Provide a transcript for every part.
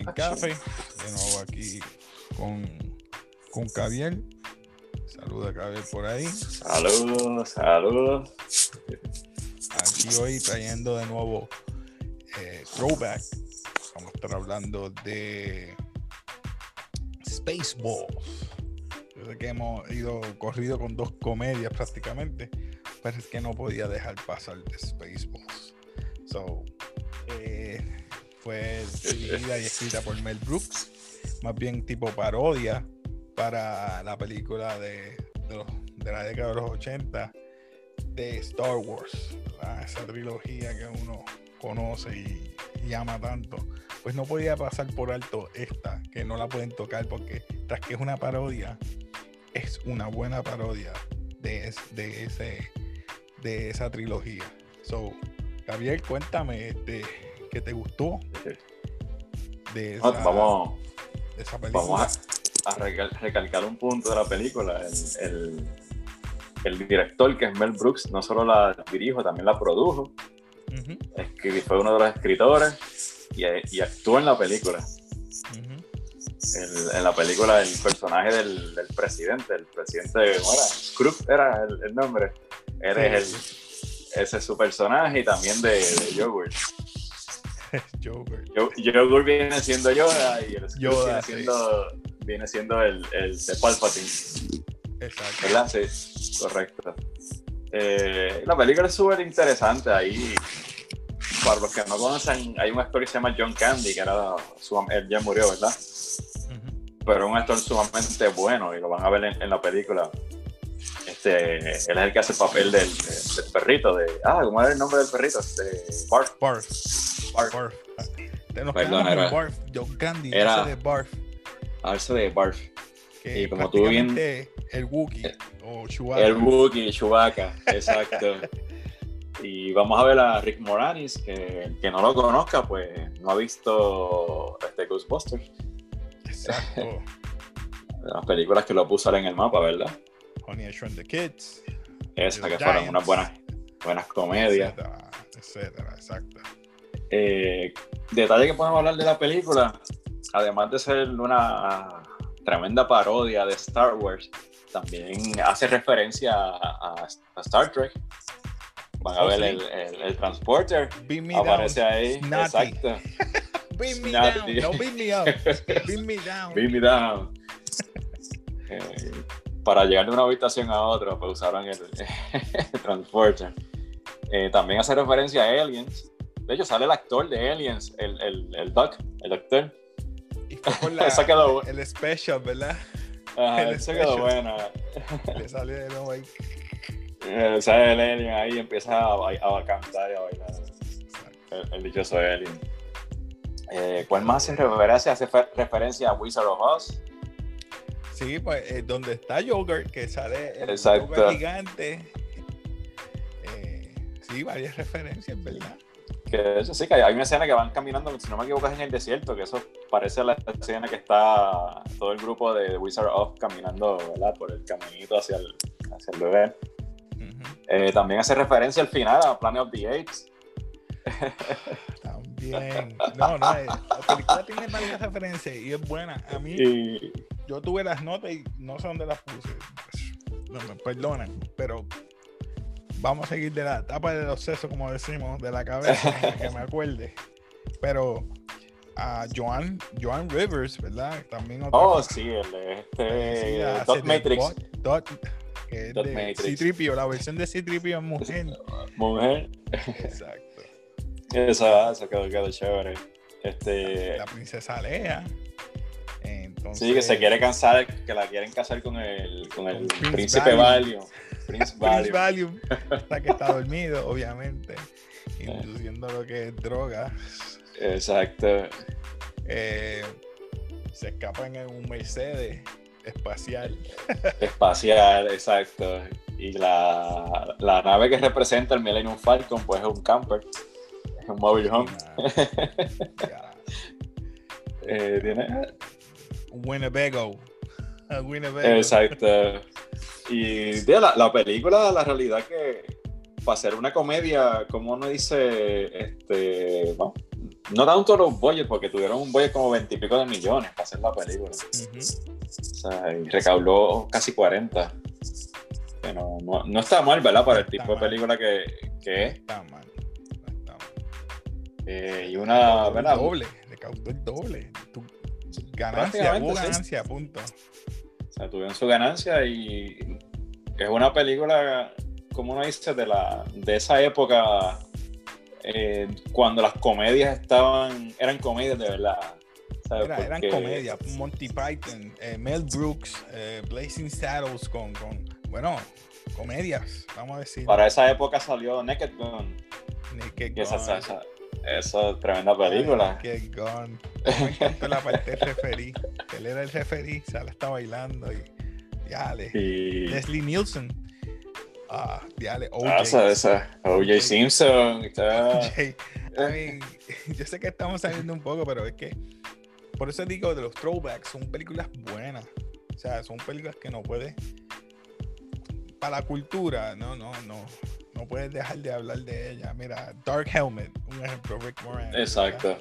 en Café, de nuevo aquí con, con Caviel. Saluda Caviel por ahí. Saludos, saludos. Aquí hoy trayendo de nuevo eh, Throwback. Vamos a estar hablando de Spaceballs. Yo sé que hemos ido corrido con dos comedias prácticamente, pero es que no podía dejar pasar de Spaceballs. So, eh, fue dirigida y escrita por Mel Brooks, más bien tipo parodia para la película de, de, la década de los 80 de Star Wars, esa trilogía que uno conoce y, y ama tanto. Pues no podía pasar por alto esta, que no la pueden tocar porque tras que es una parodia, es una buena parodia de, de, ese, de esa trilogía. So, Gabriel, cuéntame este, que te gustó de esa, Ah, Vamos, de esa película. vamos a, a recal- recalcar un punto de la película. El, el- el director, que es Mel Brooks, no solo la dirijo, también la produjo. Ujú, Escri- fue uno de los escritores y, y actuó en la película. El- en la película, el personaje del, del presidente, el presidente, ¿cómo era? Scrooge era el, el nombre. Él es el, ese es su personaje y también de, de Yogurt. Joker. Yo- Yogurt viene siendo Yoda y el Yoda, viene, sí. siendo, viene siendo el, el de Palpatine, Exacto. ¿verdad? Sí, correcto. Eh, la película es súper interesante ahí. Para los que no conocen, hay un actor que se llama John Candy, que era su- él ya murió, ¿verdad? Ujú. pero un actor sumamente bueno y lo van a ver en, en la película. Este, él es el que hace el papel del, del perrito, de, ah, ¿cómo era el nombre del perrito? De Barf. Barf. Barf. Barf. Nos Perdón, era- Barf. John Candy, era- de Barf. Alce de Barf. Que y como tú bien- el Wookiee Eh, o Chewbacca. El Wookiee, Chewbacca, exacto. y vamos a ver a Rick Moranis, que el que no lo conozca, pues no ha visto este Ghostbusters. Exacto. Las películas que lo puso en el mapa, ¿verdad? Honey, I Shrunk the Kids. Los que fueron Giants, unas buenas, buenas comedias. Etcétera, etcétera, exacto. Eh, detalle que podemos hablar de la película, además de ser una tremenda parodia de Star Wars, también hace referencia a, a- a Star Trek. Van a Oh, ver sí. el, el- el transporter, Beat me aparece down. ahí. Snotty. Exacto. Beat me Snotty. down. No beat me up. Beat me down. Beam me down. Eh, para llegar de una habitación a otra, pues usaron el, el transporter. Eh, también hace referencia a Aliens. De hecho, sale el actor de Aliens, el, el, el Doc, el doctor. Y fue por la, quedó- el special, ¿verdad? Ajá, El eso quedó buena. Le sale de nuevo ahí. Eh, sale el alien ahí y empieza a, ba- a cantar y a bailar. El, el dichoso alien. Eh, ¿Cuál más hace referencia? Hace fe- referencia a Wizard of Oz. Sí, pues eh, donde está Joker, que sale el Exacto. Gigante. Eh, sí, varias referencias, ¿verdad? Que sí, que hay- una escena que van caminando, si no me equivoco, es en el desierto, que eso parece la escena que está todo el grupo de Wizard of caminando, ¿verdad? Por el caminito hacia el, hacia el bebé. Eh, también hace referencia al final a Planet of the Apes. También. No, no, la película tiene varias referencias y es buena. A mí, Y yo tuve las notas y no sé dónde las puse. No me perdonan, pero vamos a seguir de la etapa de los sesos, como decimos, de la cabeza, que me acuerde. Pero a Joan, Joan Rivers, ¿verdad? También otra Oh, cosa sí, el este Dot Matrix. Bot- Dot, que es Dot de Matrix. C-3PO, la versión de C-3PO es mujer. Mujer. Exacto. Eso, eso quedó, quedó chévere. Este, La princesa Lea. Entonces, sí, que se quiere casar, que la quieren casar con el, con el Prince príncipe Valium. Valium. Prince Valium. Hasta que está dormido, obviamente, induciendo lo que es droga. Exacto. Eh, se escapan en un Mercedes espacial. Espacial, exacto. Y la, la nave que representa el Millennium Falcon, pues es un camper. Es un mobile home. Eh, tiene, Winnebago. Winnebago. Exacto. Y de la, la película, la realidad que para hacer una comedia, como uno dice, este, bueno, no tanto los budget, porque tuvieron un budget como 20 y pico de millones para hacer la película. O sea, y recaudó casi 40. Que no, no, está mal, ¿verdad? Para el tipo de película que, que es. Está mal. No está mal. Eh, y una, ¿verdad? Doble, recaudó el doble. Ganancia, hubo ganancia, punto. O sea, tuvieron su ganancia y es una película, como uno dice, de, la, de esa época eh, cuando las comedias estaban, eran comedias de verdad. eran comedias, Monty Python, eh, Mel Brooks, eh, Blazing Saddles con, con, bueno, comedias, vamos a decir. Para esa época salió Naked Gun. Naked Gun. Esa, esa, esa, tremenda película. Naked Gun. Me encantó la parte del referí. Él era el referí, Sala está bailando y ya, y... Leslie Nielsen Ah, diale, OJ. Ah. OJ Simpson. OJ. yo sé que estamos saliendo un poco, pero es que por eso digo de los throwbacks, son películas buenas. O sea, son películas que no puedes. Para la cultura, no, no, no. No puedes dejar de hablar de ella. Mira, Dark Helmet, un ejemplo, Rick Moranis. Exacto.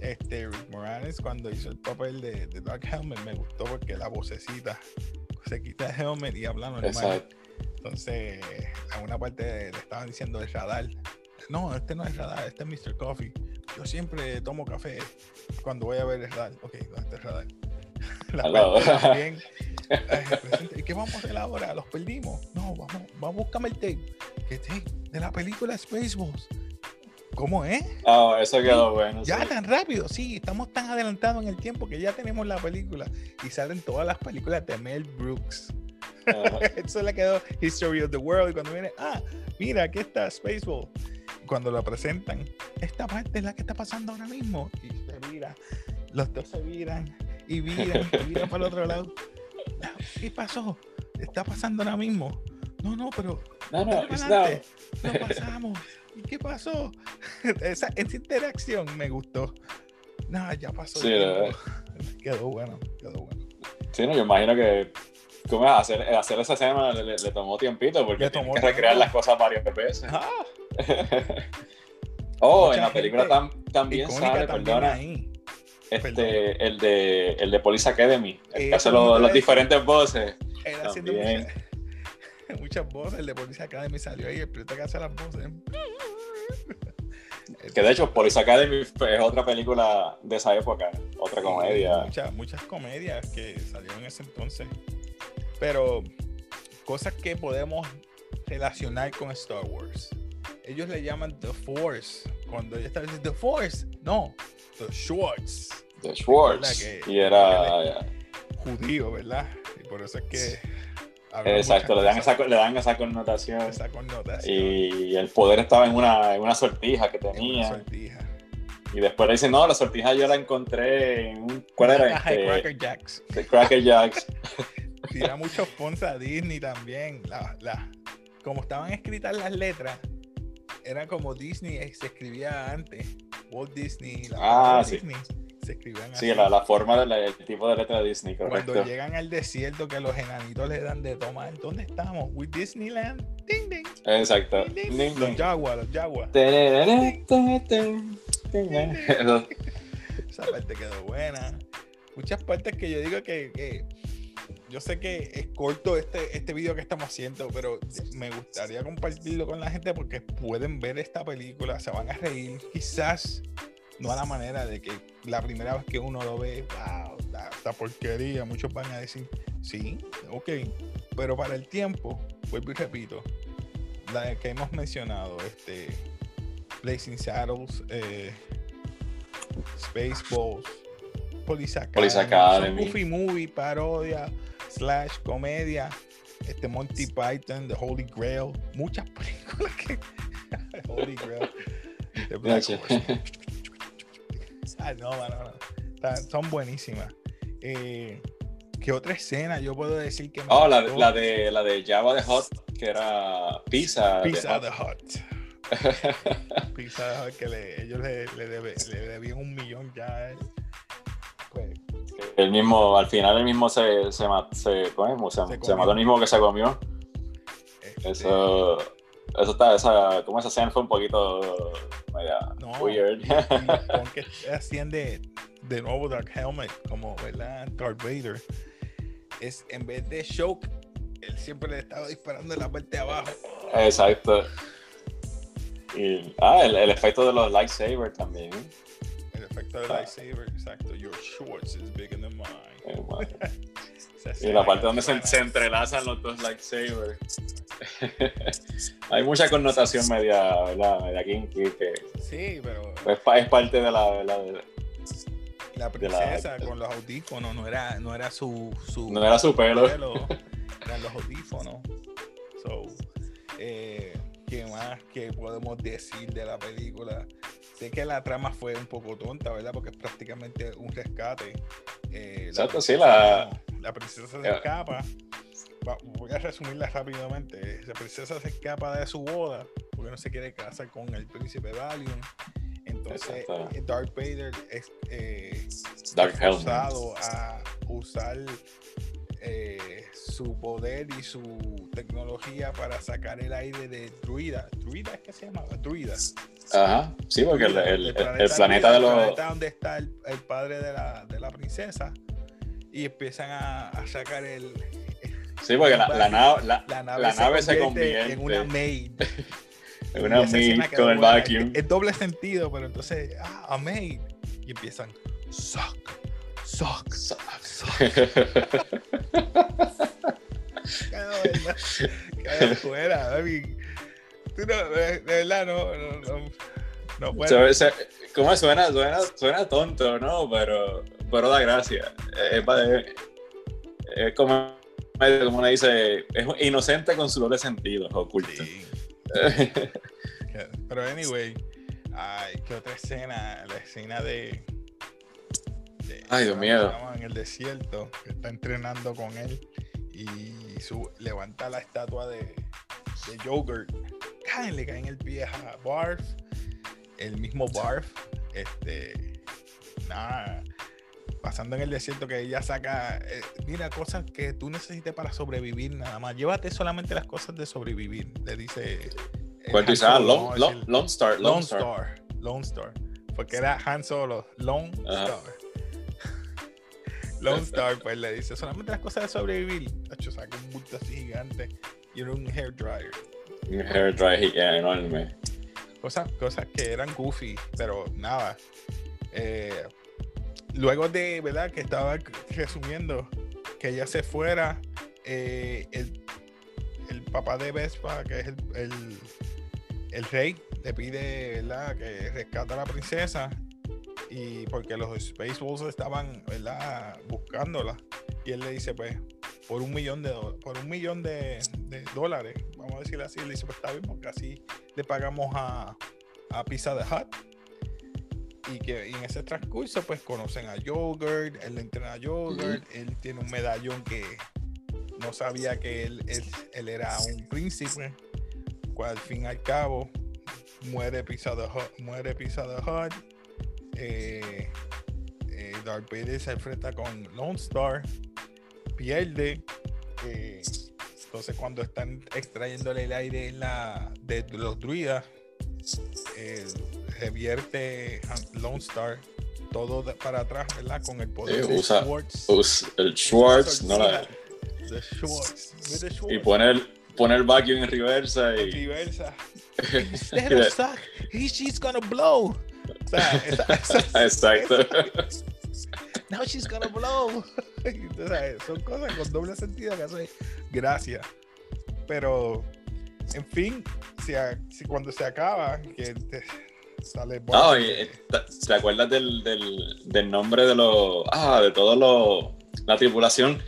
Este, Rick Moranis, cuando hizo el papel de, Dark Helmet, me gustó porque la vocecita se quita el helmet y habla normal. Exacto entonces, a una parte le estaban diciendo el radar. No, este no es radar, este es Mr. Coffee. Yo siempre tomo café cuando voy a ver el radar. Ok, ¿dónde está el radar? La también. ¿Y qué vamos a hacer ahora? ¿Los perdimos? No, vamos, vamos a buscarme el tape. ¿Qué tape? De la película Spaceballs. ¿Cómo es? Ah, eso quedó bueno. Ya tan rápido, sí, estamos tan adelantados en el tiempo que ya tenemos la película y salen todas las películas de Mel Brooks. Eso le quedó History of the World. Y cuando viene, ah, mira, aquí está Spaceball. Cuando lo presentan, esta parte es la que está pasando ahora mismo. Y se mira, los dos se miran y miran, y miran para el otro lado. ¿Qué pasó? Está pasando ahora mismo. No, no, pero. No, no, no. pasamos. ¿Y qué pasó? Esa, esa, interacción me gustó. No, ya pasó. Sí, quedó bueno, quedó bueno. Sí, no, yo imagino que ¿Cómo hacer, hacer esa escena le, tomó tiempito porque tiene que recrear las cosas varias veces. Ah. oh, en la película también sale, perdona. Este, el de el de Police Academy, el que hace los, diferentes voces. Él haciendo muchas, voces, el de Police Academy salió ahí, el piloto que hace las voces. Que de hecho, Police Academy es otra película de esa época, otra comedia. Muchas, muchas comedias que salieron en ese entonces. Pero cosas que podemos relacionar con Star Wars. Ellos le llaman The Force. Cuando ella está diciendo The Force, no, The Schwartz. The Schwartz. y era judío, ¿verdad? Y por eso es que. Exacto, le dan, esa, le dan esa connotación. Esa connotación. Y el poder estaba en una, en una sortija que tenía. una sortija. Y después le dicen, no, la sortija yo la encontré en un. ¿Cuál era? De este, Cracker Jacks. De Cracker Jacks. tira muchos fondos a Disney también. La, como estaban escritas las letras, era como Disney se escribía antes. Walt Disney, la ah, sí. Disney, se escribían Sí, la, la, forma del tipo de letra de Disney, correcto. Cuando llegan al desierto que los enanitos le dan de tomar, ¿dónde estamos? With Disneyland. Ding, ding. Exacto. los Jaguars, los Jaguars. Esa parte quedó buena. Muchas partes que yo digo que, que yo sé que es corto este, este video que estamos haciendo, pero me gustaría compartirlo con la gente porque pueden ver esta película, se van a reír, quizás no a la manera de que la primera vez que uno lo ve, wow, esta porquería, muchos van a decir, sí, ok, pero para el tiempo, vuelvo y repito, la que hemos mencionado, este, Blazing Saddles, eh, Spaceballs, Police Academy, Goofy Movie, parodia, slash comedia, este Monty Python, The Holy Grail, muchas películas que Holy Grail, The Black no, no, no. son buenísimas. Eh, ¿Qué otra escena yo puedo decir que me Oh, la, la, de la de Java the Hot, que era Pizza. Pizza the Hot. Pizza the Hot, que le, ellos le, le, le, debían un millón ya a él. Pues, el mismo, al final el mismo se, se, se, se, se, mató el mismo que se comió. Este, eso, eso está, esa, como esa escena fue un poquito media No, weird. que hacían de, de nuevo Dark Helmet, como ¿verdad? Darth Vader, es en vez de Shock, él siempre le estaba disparando en la parte de abajo. Exacto. Y, ah, el, el efecto de los lightsabers también. El efecto del Ah. lightsaber, exacto. Your shorts is bigger than mine. Y la parte donde se, entrelazan los dos lightsabers. Hay mucha connotación media, ¿verdad? media kinky que Sí, pero es, pa- es parte de la, la de la- princesa con los audífonos no era, no era su, su no era su pelo. pelo, eran los audífonos. So, eh, ¿qué más que podemos decir de la película? Sé que la trama fue un poco tonta, ¿verdad? Porque es prácticamente un rescate. Eh, Exacto, sí, la- la princesa se escapa. Voy a resumirla rápidamente. La princesa se escapa de su boda porque no se quiere casar con el príncipe Valium. Entonces, eh, Darth Vader es, eh, Dark forzado a usar eh, su poder y su tecnología para sacar el aire de Druida. ¿Druida es que se llama? Druida. Ajá, sí, porque el, el- el- el planeta de el los. planeta donde está el, el padre de la, de la princesa. Y empiezan a, a sacar el. Sí, porque la, la nave, la, La nave, la se, nave se convierte convierte en una maid. en una quedó con el buena. vacuum. Es, es doble sentido, pero entonces, ah, a maid. Y empiezan, suck, suck, suck. Vez cada fuera, baby. Tú no, de, verdad, no, no, no, ¿Cómo suena? suena? Suena tonto, ¿no? Pero, pero da gracia. Es, es- es como, como uno dice, es inocente con su doble sentido, oculto. Sí. Pero anyway, ay, qué otra escena, la escena de, de- Ay, Dios mío. en el desierto, que está entrenando con él y su, levanta la estatua de, de Yogurt, caen, le cae en el pie a Barf, el mismo Barf, este, nada, pasando en el desierto que ella saca, eh, mira, cosas que tú necesites para sobrevivir nada más, llévate solamente las cosas de sobrevivir, le dice. eh, ¿Cuál tú Han dices? Ah, Lone, ¿no? Lone- Lone Star. Lone Lone Star. Star. Lone Star. Porque era Han Solo. Lone Ajá. Star. Lone Star, pues le dice solamente las cosas de sobrevivir. Tacho, saca un bulto así gigante y era un hair dryer. Un hair dry yeah, enorme. Cosas, cosas que eran goofy, pero nada. Eh, luego de, ¿verdad? Que estaba resumiendo que ella se fuera, eh, el, el papá de Vespa, que es el, el, rey, le pide, ¿verdad? Que rescata a la princesa. Y porque los Spaceballs estaban, ¿verdad? Buscándola. Y él le dice, pues, por un millón de, por un millón de, de dólares, vamos a decirlo así, le dice, pues está bien, porque así le pagamos a, a Pizza the Hut. Y que y en ese transcurso, pues conocen a Yogurt, él entrena a Yogurt, él tiene un medallón que no sabía que él, él, él era un príncipe. Cual al fin y al cabo muere Pizza the Hut, muere Pizza the Hut. Eh, eh, Darth Vader se enfrenta con Lone Star, pierde. eh, entonces cuando están extrayéndole el aire en la, de los druidas, eh, revierte Han- Lone Star todo de- para atrás, ¿verdad? Con el poder Sí, de usa- Schwartz. El Schwartz, no la, The Schwartz. with the y Schwartz. pone el, pone el vacuum en reversa y. Diversa. Instead of suck, he, she's gonna blow. O sea, esa- esa- Exacto. now she's gonna blow. Entonces, son cosas con doble sentido que hacen gracia. Pero, en fin, si, a- si cuando se acaba, que te sale Ah, Bart, oye, ¿te- ¿te acuerdas del, del, del nombre de los. Ah, de todo lo. La tripulación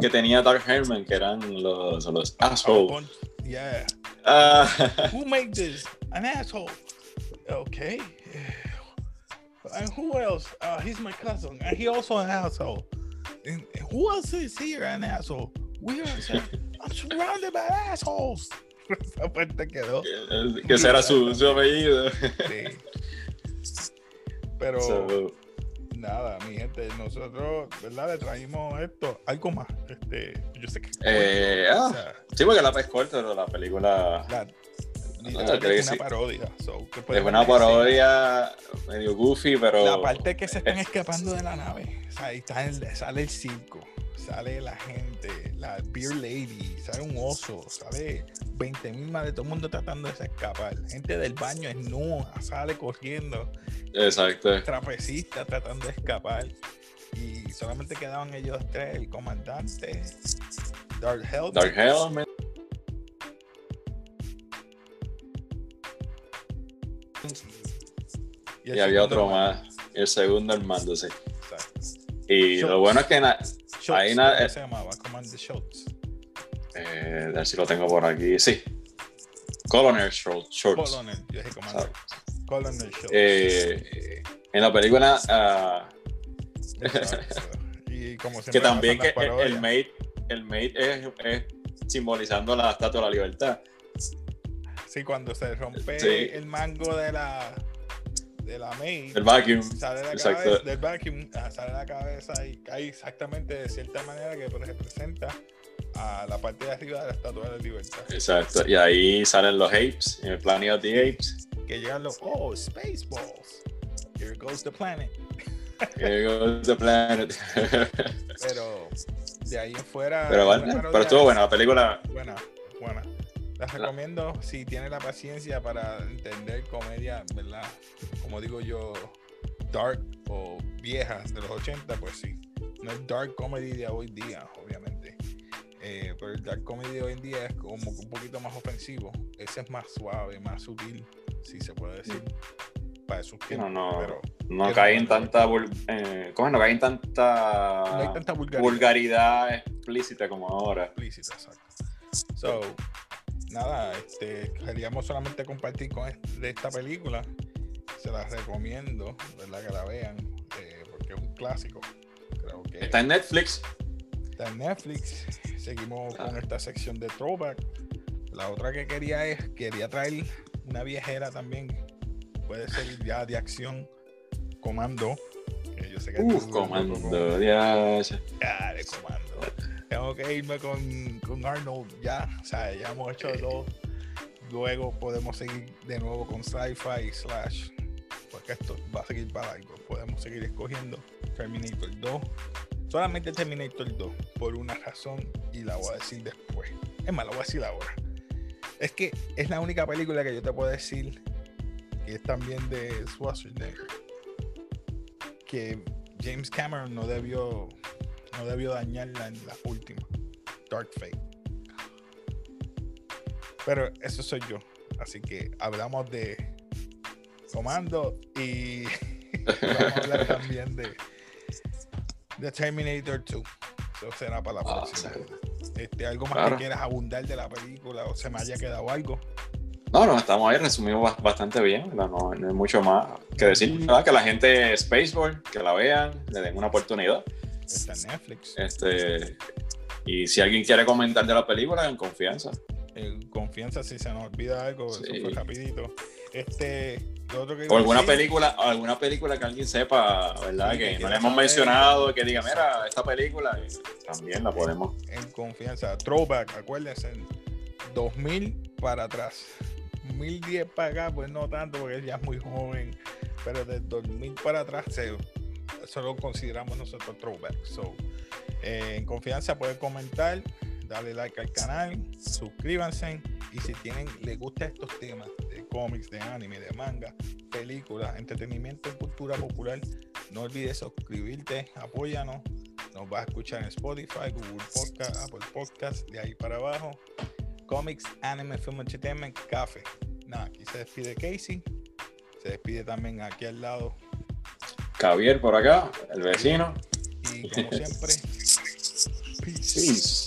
que tenía Dark Herman, que eran los, los assholes. Yeah. Ah, Who made this? An asshole. Okay. And who else? Uh, he's my cousin. And he also an asshole. And who else is here an asshole? We are. I'm surrounded by assholes. Esa parte quedó. que ese era su, su apellido. Sí. Pero nada, mi gente, nosotros, ¿verdad? Le traímos esto. Algo más. Este, yo sé que. eh, o ah, sea, sí, porque la es corta, pero la película. la- es una parodia. es una parodia medio goofy, pero. La parte que se están escapando de la nave. O sea, ahí está el, sale el circo, sale la gente, la Beer Lady, sale un oso, sale 20 mil más de todo el mundo tratando de escapar. Gente del baño es no, sale corriendo. Exacto. Trapecista tratando de escapar. Y solamente quedaban ellos tres, el comandante, Dark Helmet. Dark Helmet. Y, había otro más. El segundo mando, sí. Y lo bueno es que ahí nada. se llamaba? Commander Schultz. Eh, a ver si lo tengo por aquí. Sí. Colonel Schultz. Colonel, yo dije Commander. Colonel Schultz. Eh, en la película. Uh, y como que también que el mate, el mate es, es, simbolizando la estatua de la libertad. Sí, cuando se rompe el mango de la de la main. El vacuum. Sale la cabeza, del vacuum, sale la cabeza y cae exactamente de cierta manera que representa a la parte de arriba de la estatua de la libertad. Exacto. Y ahí salen los apes, en el Planet of the Apes. Que llegan los, oh, Spaceballs. Here goes the planet. Here goes the planet. pero de ahí en fuera. Pero, bueno, pero estuvo buena la película. Buena, buena. Les recomiendo si tiene la paciencia para entender comedia, ¿verdad? Como digo yo, dark o viejas de los 80, pues sí. No es dark comedy de hoy día, obviamente. Eh, pero el dark comedy de hoy en día es como un poquito más ofensivo. Ese es más suave, más sutil, si se puede decir. Para esos que no, no, no cae en tanta, eh, ¿cómo no cae en tanta, no hay tanta vulgaridad. vulgaridad explícita como ahora. Explícita, exacto. So, nada, este, queríamos solamente compartir con de esta película. Se la recomiendo, ¿verdad? Que la vean, eh, porque es un clásico. Creo que está en Netflix. Está en Netflix. Seguimos con esta sección de throwback. La otra que quería es, quería traer una viejera también. Puede ser ya de acción. Comando. Que yo sé que comando, ya. Ya, de comando que irme con, con, Arnold ya. O sea, ya hemos hecho dos. Luego podemos seguir de nuevo con Sci-Fi slash. Porque esto va a seguir para algo. Podemos seguir escogiendo Terminator 2. Solamente Terminator 2. Por una razón. Y la voy a decir después. Es más, la voy a decir ahora. Es que es la única película que yo te puedo decir. Que es también de Schwarzenegger. Que James Cameron no debió no debió dañarla en la última. Dark Fate. Pero eso soy yo. Así que hablamos de Comando y vamos a hablar también de, de Terminator 2. Eso será para la ah, próxima. Este, ¿Algo más que quieras abundar de la película o se me haya quedado algo? No, no, estamos ahí, resumimos bastante bien, no, no, hay mucho más que decir. Nada, que la gente Spaceball, que la vean, le den una oportunidad. Está en Netflix. Este, y si alguien quiere comentar de la película, en confianza. En confianza, si se nos olvida algo, eso fue rapidito. Este, o alguna película, alguna película que alguien sepa, ¿verdad? que, no le hemos mencionado, que diga, mira, esta película, también la podemos. En confianza. Throwback, acuérdense, 2000 para atrás. 2010 para acá, pues no tanto, porque él ya es muy joven, pero de 2000 para atrás se eso lo consideramos nosotros throwback. So, eh, en confianza pueden comentar, darle like al canal, suscríbanse y si tienen, les gusta estos temas de cómics, de anime, de manga, películas, entretenimiento y cultura popular, no olvides suscribirte, apóyanos. Nos vas a escuchar en Spotify, Google Podcast, Apple Podcast, de ahí para abajo. Comics, Anime, Film Entertainment, Café. Nada, aquí se despide Casey. Se despide también aquí al lado Javier por acá, el vecino. Y como siempre, peace.